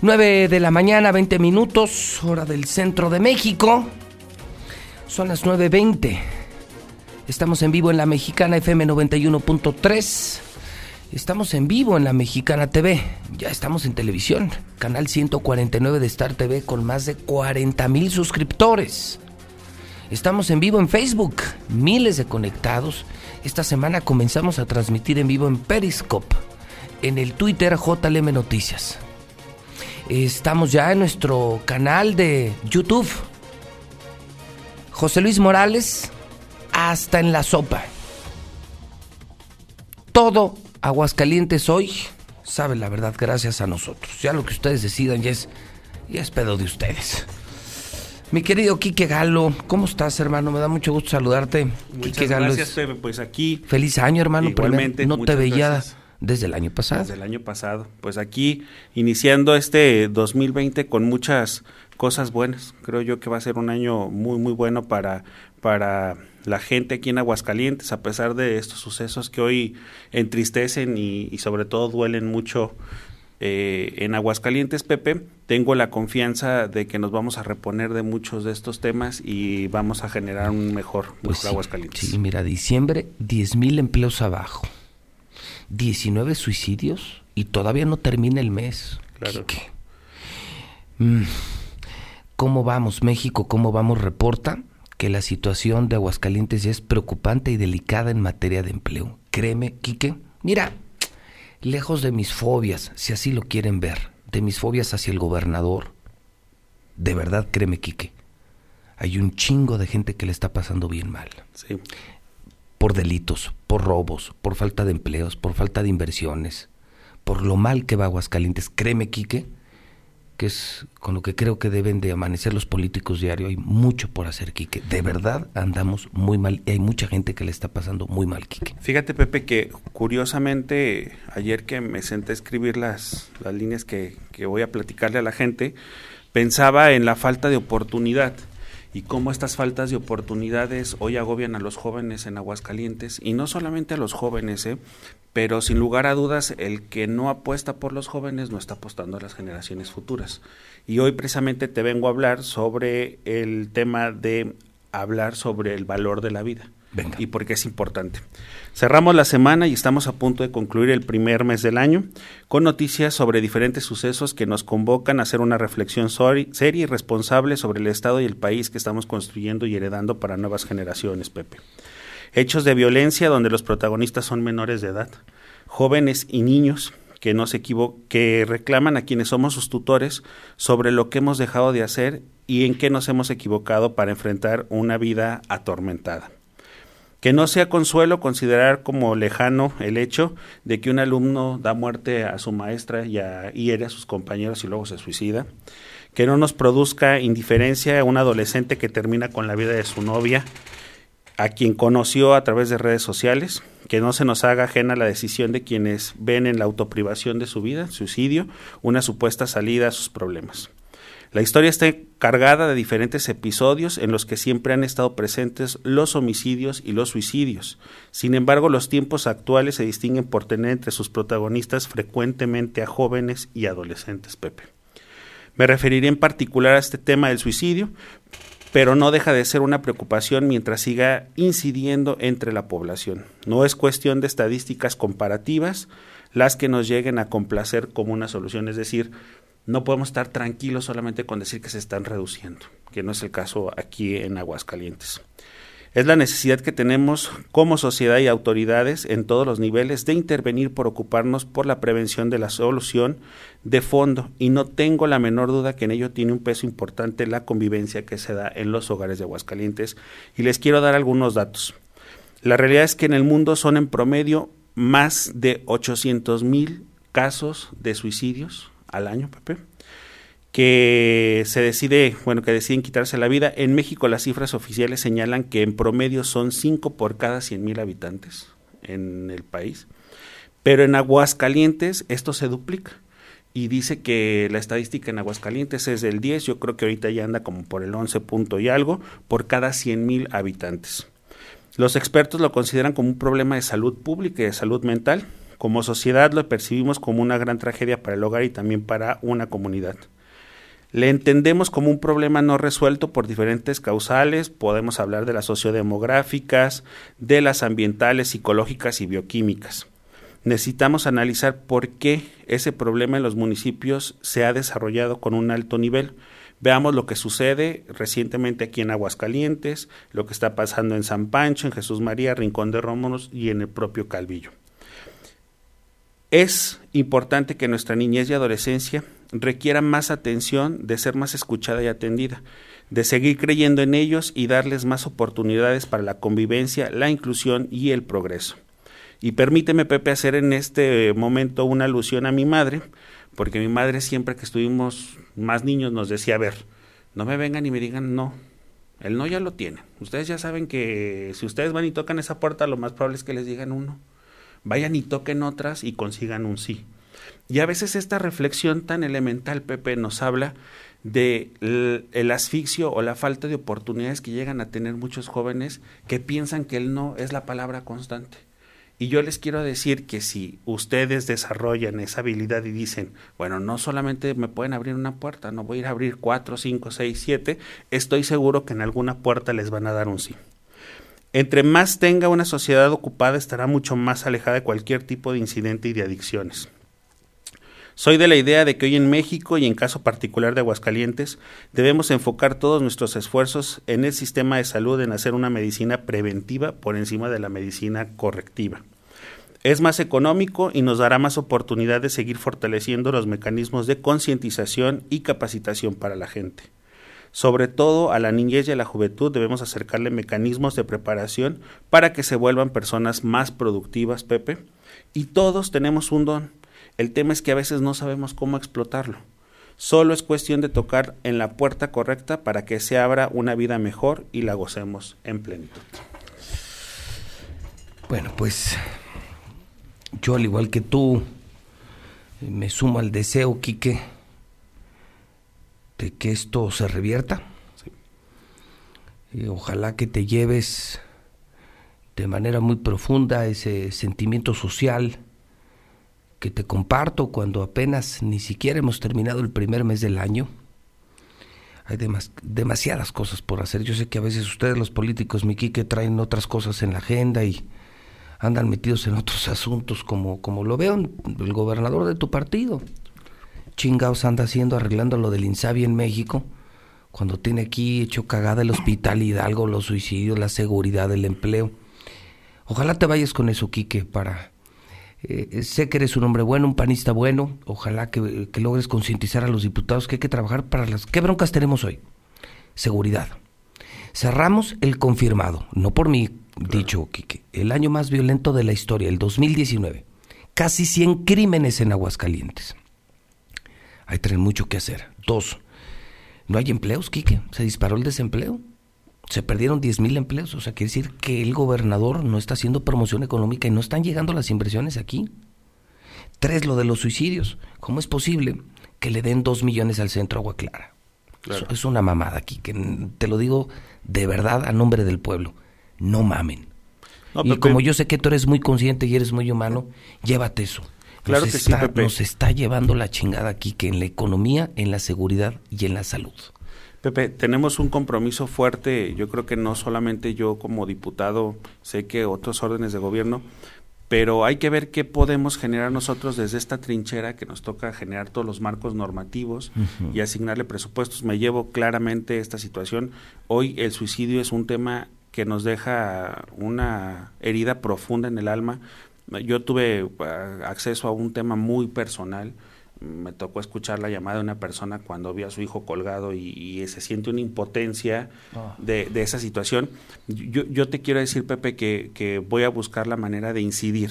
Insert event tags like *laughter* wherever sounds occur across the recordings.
9 de la mañana, 20 minutos, hora del centro de México. Son las 9.20. Estamos en vivo en la Mexicana FM 91.3. Estamos en vivo en la Mexicana TV. Ya estamos en televisión. Canal 149 de Star TV con más de 40 mil suscriptores. Estamos en vivo en Facebook. Miles de conectados. Esta semana comenzamos a transmitir en vivo en Periscope. En el Twitter JLM Noticias. Estamos ya en nuestro canal de YouTube. José Luis Morales, hasta en la sopa. Todo Aguascalientes hoy sabe la verdad gracias a nosotros. Ya lo que ustedes decidan ya es, ya es pedo de ustedes. Mi querido Quique Galo, ¿cómo estás, hermano? Me da mucho gusto saludarte. Muchas Quique gracias, Pepe. Pues aquí. Feliz año, hermano. Igualmente, no te veía. Desde el año pasado. Desde el año pasado. Pues aquí iniciando este 2020 con muchas cosas buenas. Creo yo que va a ser un año muy, muy bueno para, para la gente aquí en Aguascalientes, a pesar de estos sucesos que hoy entristecen y, sobre todo duelen mucho eh, en Aguascalientes, Pepe, tengo la confianza de que nos vamos a reponer de muchos de estos temas y vamos a generar un mejor, pues Aguascalientes. Sí, mira, diciembre, 10 mil empleos abajo. 19 suicidios y todavía no termina el mes. Claro. Mm. ¿Cómo vamos, México? ¿Cómo vamos? Reporta que la situación de Aguascalientes ya es preocupante y delicada en materia de empleo. Créeme, Quique. Mira, lejos de mis fobias, si así lo quieren ver, de mis fobias hacia el gobernador, de verdad, créeme, Quique, hay un chingo de gente que le está pasando bien mal. Sí por delitos, por robos, por falta de empleos, por falta de inversiones, por lo mal que va Aguascalientes. Créeme, Quique, que es con lo que creo que deben de amanecer los políticos diario. Hay mucho por hacer, Quique. De verdad andamos muy mal y hay mucha gente que le está pasando muy mal, Quique. Fíjate, Pepe, que curiosamente ayer que me senté a escribir las, las líneas que, que voy a platicarle a la gente, pensaba en la falta de oportunidad y cómo estas faltas de oportunidades hoy agobian a los jóvenes en Aguascalientes y no solamente a los jóvenes, ¿eh? pero sin lugar a dudas el que no apuesta por los jóvenes no está apostando a las generaciones futuras. Y hoy precisamente te vengo a hablar sobre el tema de hablar sobre el valor de la vida y por qué es importante. Cerramos la semana y estamos a punto de concluir el primer mes del año con noticias sobre diferentes sucesos que nos convocan a hacer una reflexión seria y responsable sobre el Estado y el país que estamos construyendo y heredando para nuevas generaciones, Pepe. Hechos de violencia donde los protagonistas son menores de edad, jóvenes y niños que no se que reclaman a quienes somos sus tutores sobre lo que hemos dejado de hacer y en qué nos hemos equivocado para enfrentar una vida atormentada. Que no sea consuelo considerar como lejano el hecho de que un alumno da muerte a su maestra y hiere a sus compañeros y luego se suicida. Que no nos produzca indiferencia a un adolescente que termina con la vida de su novia, a quien conoció a través de redes sociales. Que no se nos haga ajena la decisión de quienes ven en la autoprivación de su vida, suicidio, una supuesta salida a sus problemas. La historia está cargada de diferentes episodios en los que siempre han estado presentes los homicidios y los suicidios. Sin embargo, los tiempos actuales se distinguen por tener entre sus protagonistas frecuentemente a jóvenes y adolescentes, Pepe. Me referiré en particular a este tema del suicidio, pero no deja de ser una preocupación mientras siga incidiendo entre la población. No es cuestión de estadísticas comparativas las que nos lleguen a complacer como una solución, es decir, no podemos estar tranquilos solamente con decir que se están reduciendo, que no es el caso aquí en Aguascalientes. Es la necesidad que tenemos como sociedad y autoridades en todos los niveles de intervenir por ocuparnos por la prevención de la solución de fondo y no tengo la menor duda que en ello tiene un peso importante la convivencia que se da en los hogares de Aguascalientes y les quiero dar algunos datos. La realidad es que en el mundo son en promedio más de 800 mil casos de suicidios al año, Pepe, que se decide, bueno, que deciden quitarse la vida. En México las cifras oficiales señalan que en promedio son 5 por cada 100 mil habitantes en el país. Pero en Aguascalientes esto se duplica. Y dice que la estadística en Aguascalientes es del 10, yo creo que ahorita ya anda como por el 11 punto y algo, por cada 100 mil habitantes. Los expertos lo consideran como un problema de salud pública y de salud mental, Como sociedad lo percibimos como una gran tragedia para el hogar y también para una comunidad. Le entendemos como un problema no resuelto por diferentes causales, podemos hablar de las sociodemográficas, de las ambientales, psicológicas y bioquímicas. Necesitamos analizar por qué ese problema en los municipios se ha desarrollado con un alto nivel. Veamos lo que sucede recientemente aquí en Aguascalientes, lo que está pasando en San Pancho, en Jesús María, Rincón de Rómulos y en el propio Calvillo. Es importante que nuestra niñez y adolescencia requiera más atención, de ser más escuchada y atendida, de seguir creyendo en ellos y darles más oportunidades para la convivencia, la inclusión y el progreso. Y permíteme, Pepe, hacer en este momento una alusión a mi madre, porque mi madre siempre que estuvimos más niños nos decía, a ver, no me vengan y me digan no, el no ya lo tiene. Ustedes ya saben que si ustedes van y tocan esa puerta, lo más probable es que les digan uno. Vayan y toquen otras y consigan un sí. Y a veces esta reflexión tan elemental, Pepe, nos habla de el, asfixio o la falta de oportunidades que llegan a tener muchos jóvenes que piensan que el no es la palabra constante. Y yo les quiero decir que si ustedes desarrollan esa habilidad y dicen, bueno, no solamente me pueden abrir una puerta, no voy a ir a abrir cuatro, cinco, seis, siete, estoy seguro que en alguna puerta les van a dar un sí. Entre más tenga una sociedad ocupada, estará mucho más alejada de cualquier tipo de incidente y de adicciones. Soy de la idea de que hoy en México y en caso particular de Aguascalientes debemos enfocar todos nuestros esfuerzos en el sistema de salud en hacer una medicina preventiva por encima de la medicina correctiva. Es más económico y nos dará más oportunidad de seguir fortaleciendo los mecanismos de concientización y capacitación para la gente. Sobre todo a la niñez y a la juventud debemos acercarle mecanismos de preparación para que se vuelvan personas más productivas, Pepe. Y todos tenemos un don el tema es que a veces no sabemos cómo explotarlo. Solo es cuestión de tocar en la puerta correcta para que se abra una vida mejor y la gocemos en plenitud. Bueno, pues yo al igual que tú me sumo al deseo, Quique, de que esto se revierta. Y ojalá que te lleves de manera muy profunda ese sentimiento social que te comparto cuando apenas ni siquiera hemos terminado el primer mes del año. Hay demasiadas cosas por hacer. Yo sé que a veces ustedes los políticos, mi que traen otras cosas en la agenda y andan metidos en otros *laughs* asuntos como, como lo veo el gobernador de tu partido. Chingaos anda haciendo, arreglando lo del Insabi en México, cuando tiene aquí hecho cagada el hospital Hidalgo, los suicidios, la seguridad, el empleo. Ojalá te vayas con eso, Quique, para eh, sé que eres un hombre bueno, un panista bueno. Ojalá que, logres concientizar a los diputados que hay que trabajar para las... ¿Qué broncas tenemos hoy? Seguridad. Cerramos el confirmado, no por mí dicho, Quique, el año más violento de la historia, el 2019. Casi 100 crímenes en Aguascalientes. Hay tres mucho que hacer. Dos, no hay empleos, Quique. Se disparó el desempleo se perdieron 10 mil empleos. O sea, quiere decir que el gobernador no está haciendo promoción económica y no están llegando las inversiones aquí. Tres, lo de los suicidios. ¿Cómo es posible que le den dos millones al centro Agua Clara? es una mamada aquí, que te lo digo de verdad a nombre del pueblo. No mamen. y como yo sé que tú eres muy consciente y eres muy humano, llévate eso. Claro que sí, Pepe. Nos está llevando la chingada aquí, que en la economía, en la seguridad y en la salud. Pepe, tenemos un compromiso fuerte, yo creo que no solamente yo como diputado, sé que otros órdenes de gobierno, pero hay que ver qué podemos generar nosotros desde esta trinchera que nos toca generar todos los marcos normativos y asignarle presupuestos. Me llevo claramente esta situación. Hoy el suicidio es un tema que nos deja una herida profunda en el alma. Yo tuve ah, acceso a un tema muy personal me tocó escuchar la llamada de una persona cuando vio a su hijo colgado y, se siente una impotencia ah. de, esa situación. Yo, yo, te quiero decir, Pepe, que, voy a buscar la manera de incidir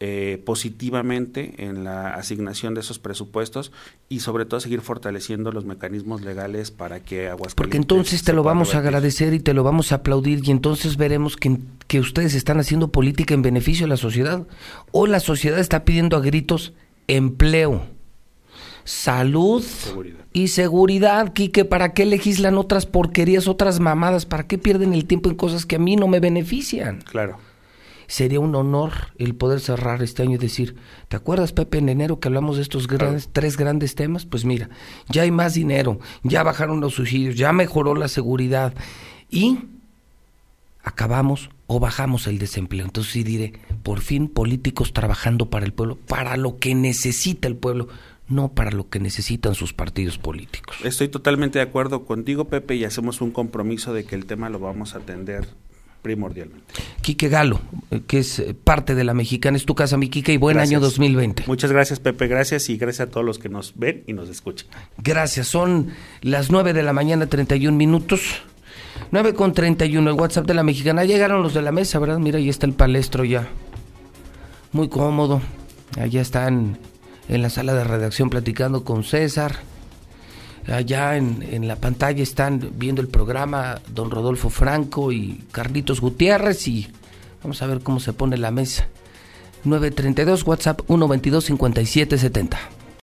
eh, positivamente en la asignación de esos presupuestos y sobre todo seguir fortaleciendo los mecanismos legales para que Aguascalientes... Porque entonces te lo vamos a agradecer y te lo vamos a aplaudir y entonces veremos que, que ustedes están haciendo política en beneficio de la sociedad o la sociedad está pidiendo a gritos empleo, salud y seguridad, Quique. ¿Para qué legislan otras porquerías, otras mamadas? ¿Para qué pierden el tiempo en cosas que a mí no me benefician? Claro. Sería un honor el poder cerrar este año y decir, ¿te acuerdas Pepe en enero que hablamos de estos grandes, tres grandes temas? Pues mira, ya hay más dinero, ya bajaron los suicidios, ya mejoró la seguridad y acabamos o bajamos el desempleo. Entonces sí diré, por fin políticos trabajando para el pueblo, para lo que necesita el pueblo, no para lo que necesitan sus partidos políticos. Estoy totalmente de acuerdo contigo, Pepe, y hacemos un compromiso de que el tema lo vamos a atender primordialmente. Quique Galo, que es eh, parte de la mexicana, es tu casa, mi Quique, y buen año 2020. Muchas gracias, Pepe, gracias y gracias a todos los que nos ven y nos escuchan. Gracias, son las 9 de la mañana, 31 minutos. 9 con 31, el WhatsApp de la mexicana. Llegaron los de la mesa, ¿verdad? Mira, ahí está el palestro ya. Muy cómodo. Allá están en la sala de redacción platicando con César. Allá en, la pantalla están viendo el programa don Rodolfo Franco y Carlitos Gutiérrez y vamos a ver cómo se pone la mesa. 932 WhatsApp 122 5770.